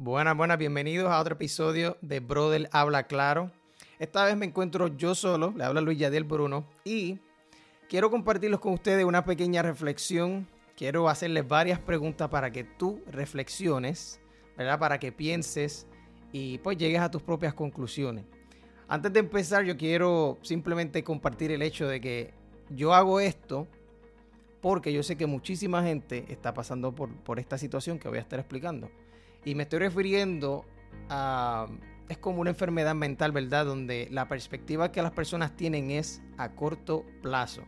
Buenas, buenas, bienvenidos a otro episodio de Brother Habla Claro. Esta vez me encuentro yo solo, le habla Luis Yadiel Bruno y quiero compartirlos con ustedes una pequeña reflexión. Quiero hacerles varias preguntas para que tú reflexiones, ¿verdad? Para que pienses y pues llegues a tus propias conclusiones. Antes de empezar, yo quiero simplemente compartir el hecho de que yo hago esto porque yo sé que muchísima gente está pasando por, por esta situación que voy a estar explicando. Y me estoy refiriendo a... Es como una enfermedad mental, ¿verdad? Donde la perspectiva que las personas tienen es a corto plazo.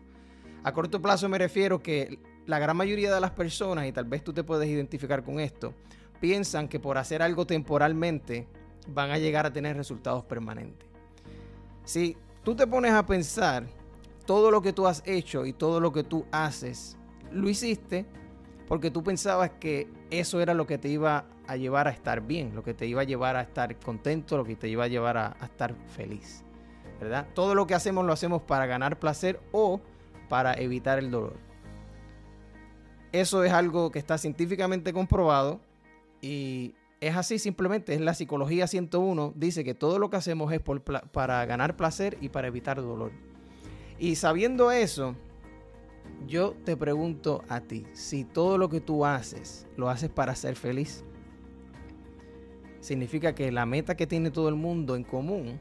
A corto plazo me refiero que la gran mayoría de las personas, y tal vez tú te puedes identificar con esto, piensan que por hacer algo temporalmente van a llegar a tener resultados permanentes. Si tú te pones a pensar todo lo que tú has hecho y todo lo que tú haces, lo hiciste porque tú pensabas que eso era lo que te iba a llevar a estar bien, lo que te iba a llevar a estar contento, lo que te iba a llevar a, estar feliz. ¿verdad? Todo lo que hacemos lo hacemos para ganar placer o para evitar el dolor. Eso es algo que está científicamente comprobado y es así simplemente, es la psicología 101, dice que todo lo que hacemos es para ganar placer y para evitar dolor. Y sabiendo eso, yo te pregunto a ti, si todo lo que tú haces lo haces para ser feliz, significa que la meta que tiene todo el mundo en común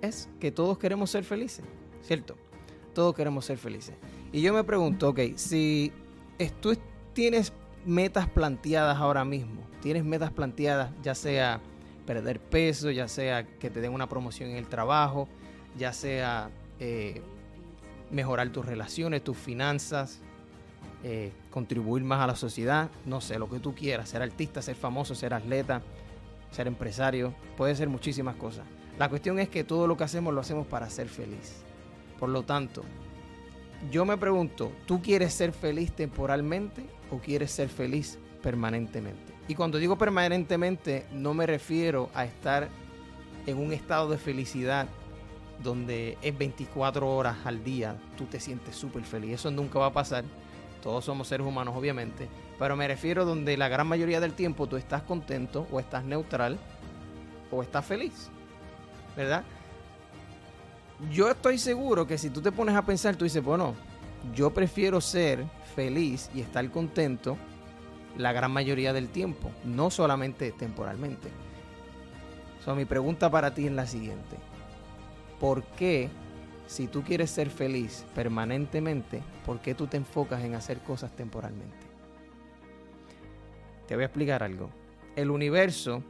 es que todos queremos ser felices, ¿cierto? Todos queremos ser felices. Y yo me pregunto, ok, si tú tienes metas planteadas ahora mismo, tienes metas planteadas, ya sea perder peso, ya sea que te den una promoción en el trabajo, ya sea eh, mejorar tus relaciones, tus finanzas, eh, contribuir más a la sociedad, no sé, lo que tú quieras, ser artista, ser famoso, ser atleta, ser empresario, puede ser muchísimas cosas. La cuestión es que todo lo que hacemos lo hacemos para ser feliz. Por lo tanto, yo me pregunto, ¿tú quieres ser feliz temporalmente o quieres ser feliz permanentemente? Y cuando digo permanentemente, no me refiero a estar en un estado de felicidad donde es 24 horas al día, tú te sientes súper feliz. Eso nunca va a pasar. Todos somos seres humanos, obviamente. Pero me refiero donde la gran mayoría del tiempo tú estás contento o estás neutral o estás feliz. ¿Verdad? Yo estoy seguro que si tú te pones a pensar, tú dices, bueno, yo prefiero ser feliz y estar contento la gran mayoría del tiempo, no solamente temporalmente. So, mi pregunta para ti es la siguiente. ¿Por qué, si tú quieres ser feliz permanentemente, por qué tú te enfocas en hacer cosas temporalmente? Te voy a explicar algo. El universo,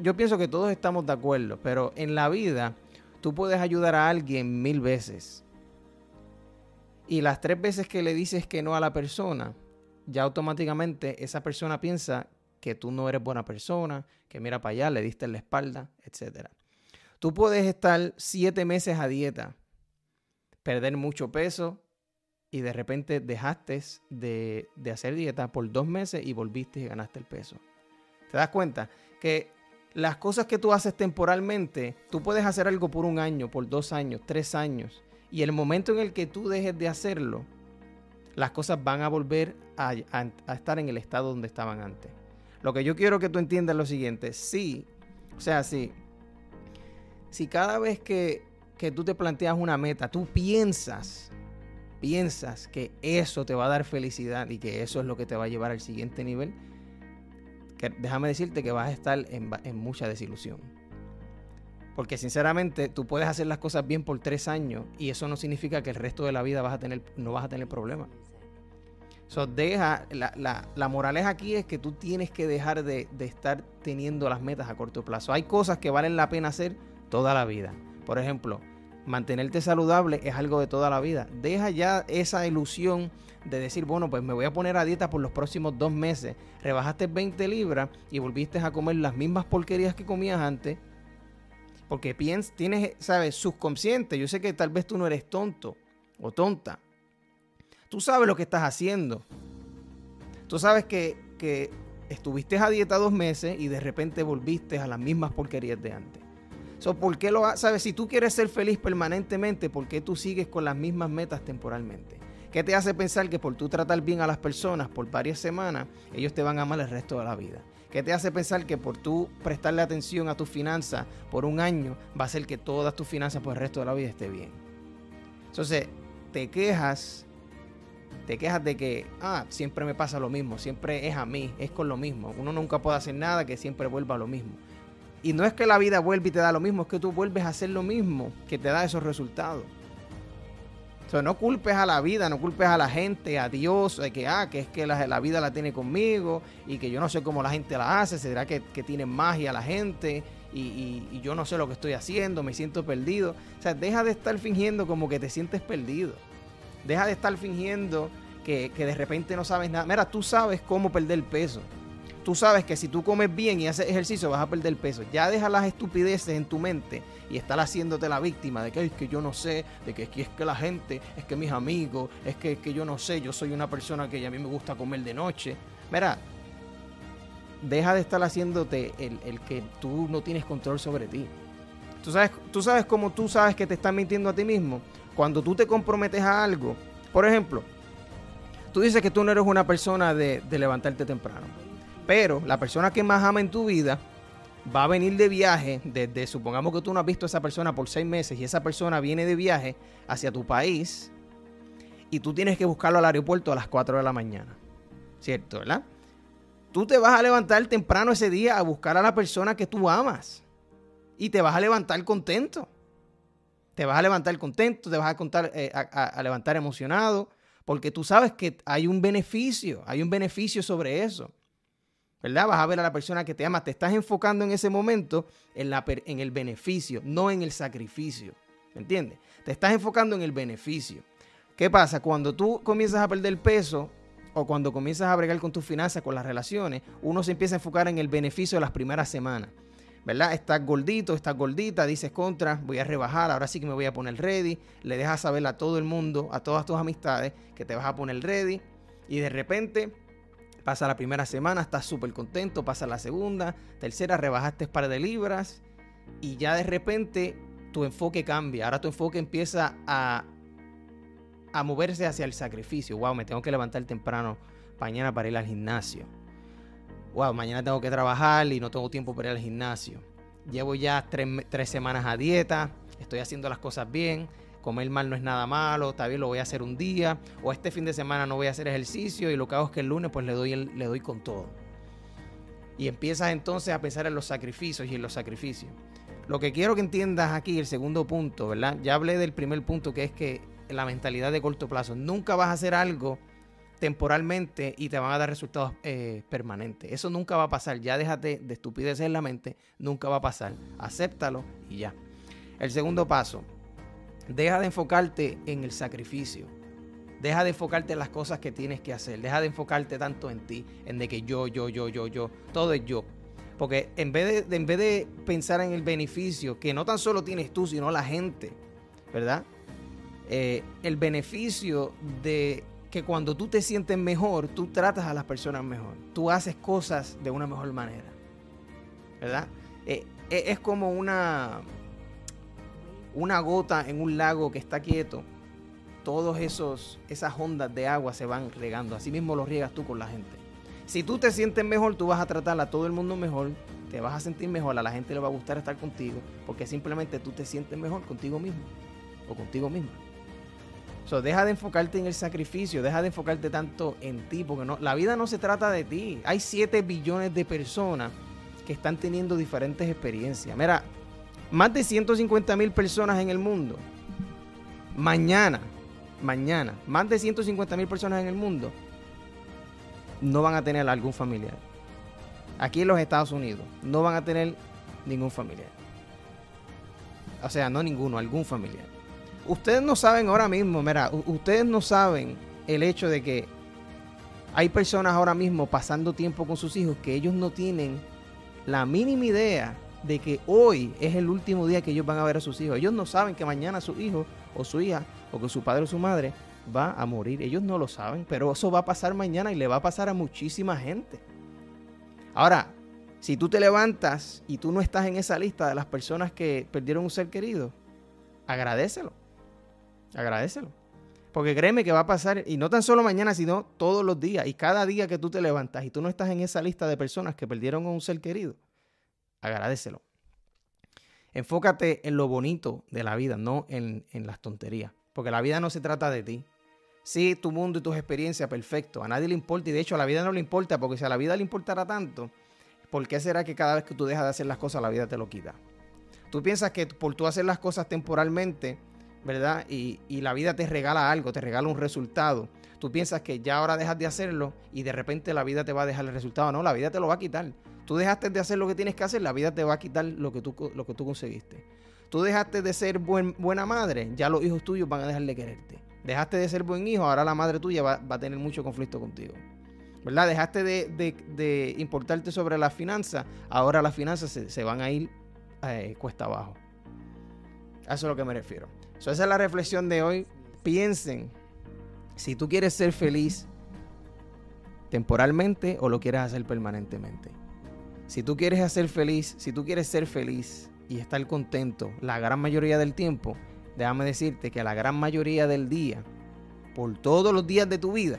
yo pienso que todos estamos de acuerdo, pero en la vida tú puedes ayudar a alguien mil veces. Y las tres veces que le dices que no a la persona, ya automáticamente esa persona piensa que tú no eres buena persona, que mira para allá, le diste la espalda, etc. Tú puedes estar siete meses a dieta, perder mucho peso y de repente dejaste de, de hacer dieta por dos meses y volviste y ganaste el peso. ¿Te das cuenta? Que las cosas que tú haces temporalmente, tú puedes hacer algo por un año, por dos años, tres años. Y el momento en el que tú dejes de hacerlo, las cosas van a volver a, estar en el estado donde estaban antes. Lo que yo quiero que tú entiendas es lo siguiente. Sí, o sea, sí. Si cada vez que, que tú te planteas una meta, tú piensas, piensas que eso te va a dar felicidad y que eso es lo que te va a llevar al siguiente nivel, déjame decirte que vas a estar en, mucha desilusión. Porque sinceramente tú puedes hacer las cosas bien por tres años y eso no significa que el resto de la vida vas a tener, no vas a tener problemas. So, deja, la, moraleja aquí es que tú tienes que dejar de, de, estar teniendo las metas a corto plazo. Hay cosas que valen la pena hacer toda la vida. Por ejemplo, mantenerte saludable es algo de toda la vida. Deja ya esa ilusión de decir, bueno, pues me voy a poner a dieta por los próximos dos meses. Rebajaste 20 libras y volviste a comer las mismas porquerías que comías antes. Porque piensas, tienes, sabes, subconsciente. Yo sé que tal vez tú no eres tonto o tonta. Tú sabes lo que estás haciendo. Tú sabes que, que estuviste a dieta dos meses y de repente volviste a las mismas porquerías de antes. ¿Por qué lo sabes? Si tú quieres ser feliz permanentemente, ¿por qué tú sigues con las mismas metas temporalmente? ¿Qué te hace pensar que por tú tratar bien a las personas por varias semanas, ellos te van a amar el resto de la vida? ¿Qué te hace pensar que por tú prestarle atención a tus finanzas por un año va a hacer que todas tus finanzas por el resto de la vida esté bien? Entonces, te quejas, te quejas de que, ah, siempre me pasa lo mismo, siempre es a mí, es con lo mismo. Uno nunca puede hacer nada que siempre vuelva a lo mismo. Y no es que la vida vuelva y te da lo mismo, es que tú vuelves a hacer lo mismo que te da esos resultados. O sea, no culpes a la vida, no culpes a la gente, a Dios, de que, ah, que es que la, vida la tiene conmigo y que yo no sé cómo la gente la hace, será que, que tiene magia la gente y, yo no sé lo que estoy haciendo, me siento perdido. O sea, deja de estar fingiendo como que te sientes perdido. Deja de estar fingiendo que, que de repente no sabes nada. Mira, tú sabes cómo perder peso tú sabes que si tú comes bien y haces ejercicio vas a perder peso. Ya deja las estupideces en tu mente y estar haciéndote la víctima de que es que yo no sé, de que, es que la gente, es que mis amigos, es que, que yo no sé, yo soy una persona que a mí me gusta comer de noche. Mira, deja de estar haciéndote el, el que tú no tienes control sobre ti. ¿Tú sabes, tú sabes cómo tú sabes que te estás mintiendo a ti mismo. Cuando tú te comprometes a algo, por ejemplo, tú dices que tú no eres una persona de levantarte temprano pero la persona que más ama en tu vida va a venir de viaje desde, supongamos que tú no has visto a esa persona por seis meses y esa persona viene de viaje hacia tu país y tú tienes que buscarlo al aeropuerto a las 4 de la mañana. ¿Cierto, verdad? Tú te vas a levantar temprano ese día a buscar a la persona que tú amas y te vas a levantar contento. Te vas a levantar contento, te vas a, eh, a levantar emocionado, porque tú sabes que hay un beneficio, hay un beneficio sobre eso. ¿Verdad? Vas a ver a la persona que te ama. Te estás enfocando en ese momento en, la, en el beneficio, no en el sacrificio. ¿Me entiendes? Te estás enfocando en el beneficio. ¿Qué pasa? Cuando tú comienzas a perder peso o cuando comienzas a bregar con tus finanzas, con las relaciones, uno se empieza a enfocar en el beneficio de las primeras semanas. ¿verdad? Estás gordito, estás gordita, dices contra, voy a rebajar, ahora sí que me voy a poner ready, le dejas saber a todo el mundo, a todas tus amistades, que te vas a poner ready, y de repente Pasa la primera semana, estás súper contento, pasa la segunda, tercera, rebajaste un par de libras y ya de repente tu enfoque cambia. Ahora tu enfoque empieza a, a moverse hacia el sacrificio. Wow, me tengo que levantar temprano mañana para ir al gimnasio. Wow, mañana tengo que trabajar y no tengo tiempo para ir al gimnasio. Llevo ya tres, tres semanas a dieta, estoy haciendo las cosas bien, comer mal no es nada malo, tal vez lo voy a hacer un día, o este fin de semana no voy a hacer ejercicio y lo que hago es que el lunes pues le doy, le doy con todo. Y empiezas entonces a pensar en los sacrificios y en los sacrificios. Lo que quiero que entiendas aquí, el segundo punto, ¿verdad? Ya hablé del primer punto que es que la mentalidad de corto plazo. Nunca vas a hacer algo temporalmente y te van a dar resultados eh, permanentes. Eso nunca va a pasar. Ya déjate de estupideces en la mente. Nunca va a pasar. Acéptalo y ya. El segundo paso, Deja de enfocarte en el sacrificio. Deja de enfocarte en las cosas que tienes que hacer. Deja de enfocarte tanto en ti, en de que yo, yo, yo, yo, yo. Todo es yo. Porque en vez de, en vez de pensar en el beneficio, que no tan solo tienes tú, sino la gente, ¿verdad? Eh, el beneficio de que cuando tú te sientes mejor, tú tratas a las personas mejor. Tú haces cosas de una mejor manera. ¿Verdad? Eh, eh, es como una, una gota en un lago que está quieto, todos esos esas ondas de agua se van regando. Así mismo lo riegas tú con la gente. Si tú te sientes mejor, tú vas a tratar a todo el mundo mejor, te vas a sentir mejor, a la gente le va a gustar estar contigo, porque simplemente tú te sientes mejor contigo mismo o contigo misma. So, deja de enfocarte en el sacrificio, deja de enfocarte tanto en ti, porque no, la vida no se trata de ti. Hay 7 billones de personas que están teniendo diferentes experiencias. Mira, más de 150 mil personas en el mundo. Mañana, mañana, más de 150 mil personas en el mundo no van a tener algún familiar. Aquí en los Estados Unidos no van a tener ningún familiar. O sea, no ninguno, algún familiar. Ustedes no saben ahora mismo, mira, ustedes no saben el hecho de que hay personas ahora mismo pasando tiempo con sus hijos que ellos no tienen la mínima idea de que hoy es el último día que ellos van a ver a sus hijos. Ellos no saben que mañana su hijo o su hija o que su padre o su madre va a morir. Ellos no lo saben, pero eso va a pasar mañana y le va a pasar a muchísima gente. Ahora, si tú te levantas y tú no estás en esa lista de las personas que perdieron un ser querido, agradecelo. Agradecelo. Porque créeme que va a pasar, y no tan solo mañana, sino todos los días. Y cada día que tú te levantas y tú no estás en esa lista de personas que perdieron a un ser querido, agradecelo. Enfócate en lo bonito de la vida, no en, en las tonterías. Porque la vida no se trata de ti. Sí, tu mundo y tus experiencias, perfecto. A nadie le importa y de hecho a la vida no le importa porque si a la vida le importara tanto, ¿por qué será que cada vez que tú dejas de hacer las cosas la vida te lo quita? Tú piensas que por tú hacer las cosas temporalmente, ¿verdad? Y, la vida te regala algo, te regala un resultado. Tú piensas que ya ahora dejas de hacerlo y de repente la vida te va a dejar el resultado. No, la vida te lo va a quitar. Tú dejaste de hacer lo que tienes que hacer, la vida te va a quitar lo que tú, que tú conseguiste. Tú dejaste de ser buena madre, ya los hijos tuyos van a dejar de quererte. Dejaste de ser buen hijo, ahora la madre tuya va, a tener mucho conflicto contigo. ¿Verdad? Dejaste de, importarte sobre las finanzas, ahora las finanzas se, van a ir eh, cuesta abajo. A eso es a lo que me refiero. esa es la reflexión de hoy. Piensen, si tú quieres ser feliz temporalmente o lo quieres hacer permanentemente. Si tú quieres hacer feliz, si tú quieres ser feliz y estar contento la gran mayoría del tiempo, déjame decirte que la gran mayoría del día, por todos los días de tu vida,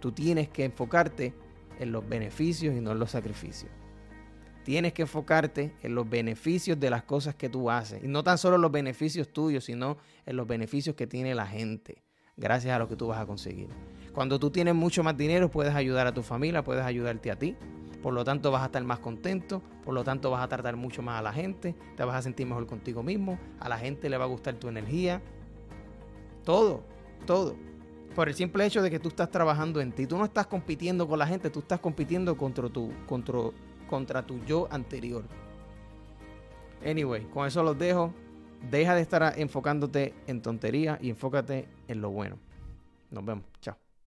tú tienes que enfocarte en los beneficios y no en los sacrificios. Tienes que enfocarte en los beneficios de las cosas que tú haces. Y no tan solo los beneficios tuyos, sino en los beneficios que tiene la gente, gracias a lo que tú vas a conseguir. Cuando tú tienes mucho más dinero, puedes ayudar a tu familia, puedes ayudarte a ti, por lo tanto vas a estar más contento, por lo tanto vas a tratar mucho más a la gente, te vas a sentir mejor contigo mismo, a la gente le va a gustar tu energía, todo, todo. Por el simple hecho de que tú estás trabajando en ti, tú no estás compitiendo con la gente, tú estás compitiendo contra tu, contra, contra tu yo anterior. Anyway, con eso los dejo. Deja de estar enfocándote en tonterías y enfócate en lo bueno. Nos vemos. Chao.